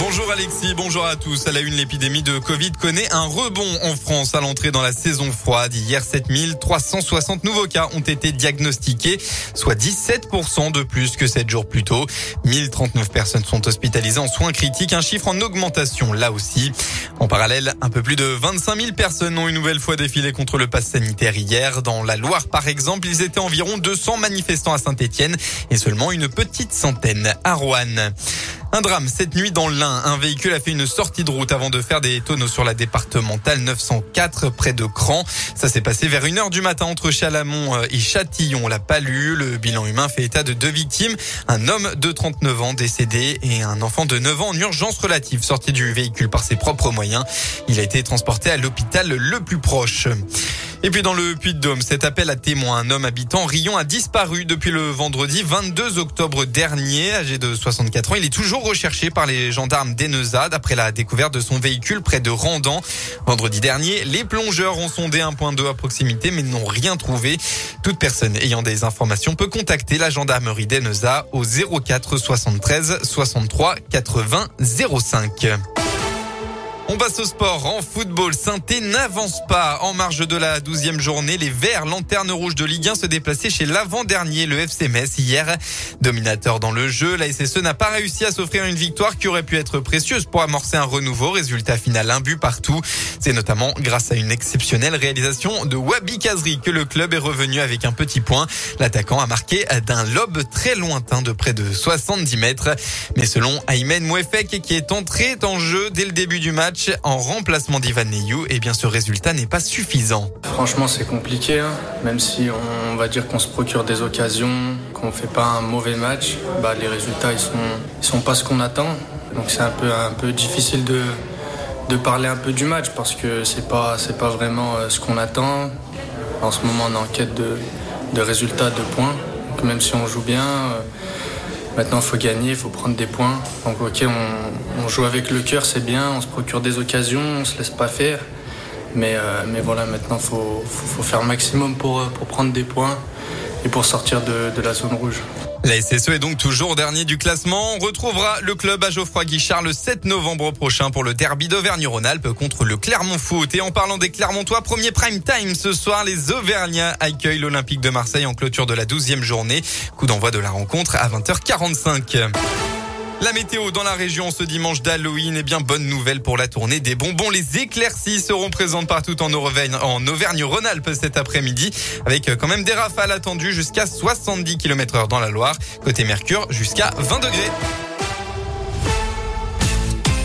Bonjour Alexis, bonjour à tous. À la une, l'épidémie de Covid connaît un rebond en France à l'entrée dans la saison froide. Hier, 7360 nouveaux cas ont été diagnostiqués, soit 17% de plus que 7 jours plus tôt. 1039 personnes sont hospitalisées en soins critiques, un chiffre en augmentation là aussi. En parallèle, un peu plus de 25 000 personnes ont une nouvelle fois défilé contre le pass sanitaire hier. Dans la Loire, par exemple, ils étaient environ 200 manifestants à Saint-Etienne et seulement une petite centaine à Rouen. Un drame cette nuit dans l'Ain. Un véhicule a fait une sortie de route avant de faire des tonneaux sur la départementale 904 près de Cran. Ça s'est passé vers 1h du matin entre Chalamont euh, et Châtillon. l'a pas lu. Le bilan humain fait état de deux victimes. Un homme de 39 ans décédé et un enfant de 9 ans en urgence relative sorti du véhicule par ses propres moyens. Il a été transporté à l'hôpital le plus proche. Et puis dans le Puy-de-Dôme, cet appel à témoins, un homme habitant Rion a disparu depuis le vendredi 22 octobre dernier, âgé de 64 ans. Il est toujours recherché par les gendarmes d'Enezade après la découverte de son véhicule près de Randan. Vendredi dernier, les plongeurs ont sondé un point d'eau à proximité mais n'ont rien trouvé. Toute personne ayant des informations peut contacter la gendarmerie d'Eneza au 04 73 63 80 05. On passe au sport. En football, saint n'avance pas. En marge de la douzième journée, les Verts, lanterne rouge de Ligue 1, se déplaçaient chez l'avant-dernier, le FC Metz, hier. Dominateur dans le jeu, la SSE n'a pas réussi à s'offrir une victoire qui aurait pu être précieuse pour amorcer un renouveau. Résultat final, un but partout. C'est notamment grâce à une exceptionnelle réalisation de Wabi Kazri que le club est revenu avec un petit point. L'attaquant a marqué d'un lobe très lointain de près de 70 mètres. Mais selon Aymen Mouefek, qui est entré en jeu dès le début du match, en remplacement d'Ivan Neyou, eh bien ce résultat n'est pas suffisant. Franchement, c'est compliqué, hein. même si on va dire qu'on se procure des occasions, qu'on fait pas un mauvais match, bah, les résultats ils sont, pas ce qu'on attend. Donc c'est un peu, un peu difficile de, parler un peu du match parce que c'est pas, c'est pas vraiment euh, ce qu'on attend. En ce moment, on est en quête de, de résultats, de points. Même si on joue bien, euh, Maintenant, il faut gagner, il faut prendre des points. Donc, ok, on, joue avec le cœur, c'est bien, on se procure des occasions, on se laisse pas faire. Mais, euh, voilà, maintenant, il faut, faut, faire maximum pour, pour prendre des points et pour sortir de la zone rouge. La SSE est donc toujours dernier du classement. On retrouvera le club à Geoffroy Guichard le 7 novembre prochain pour le derby d'Auvergne-Rhône-Alpes contre le Clermont Foot. Et en parlant des Clermontois, premier prime time ce soir, les Auvergnats accueillent l'Olympique de Marseille en clôture de la 12e journée. Coup d'envoi de la rencontre à 20h45. La météo dans la région ce dimanche d'Halloween, eh bien bonne nouvelle pour la tournée des bonbons. Les éclaircies seront présentes partout en Auvergne, en Auvergne-Rhône-Alpes cet après-midi, avec euh, quand même des rafales attendues jusqu'à 70 km heure dans la Loire. Côté Mercure, jusqu'à 20 degrés.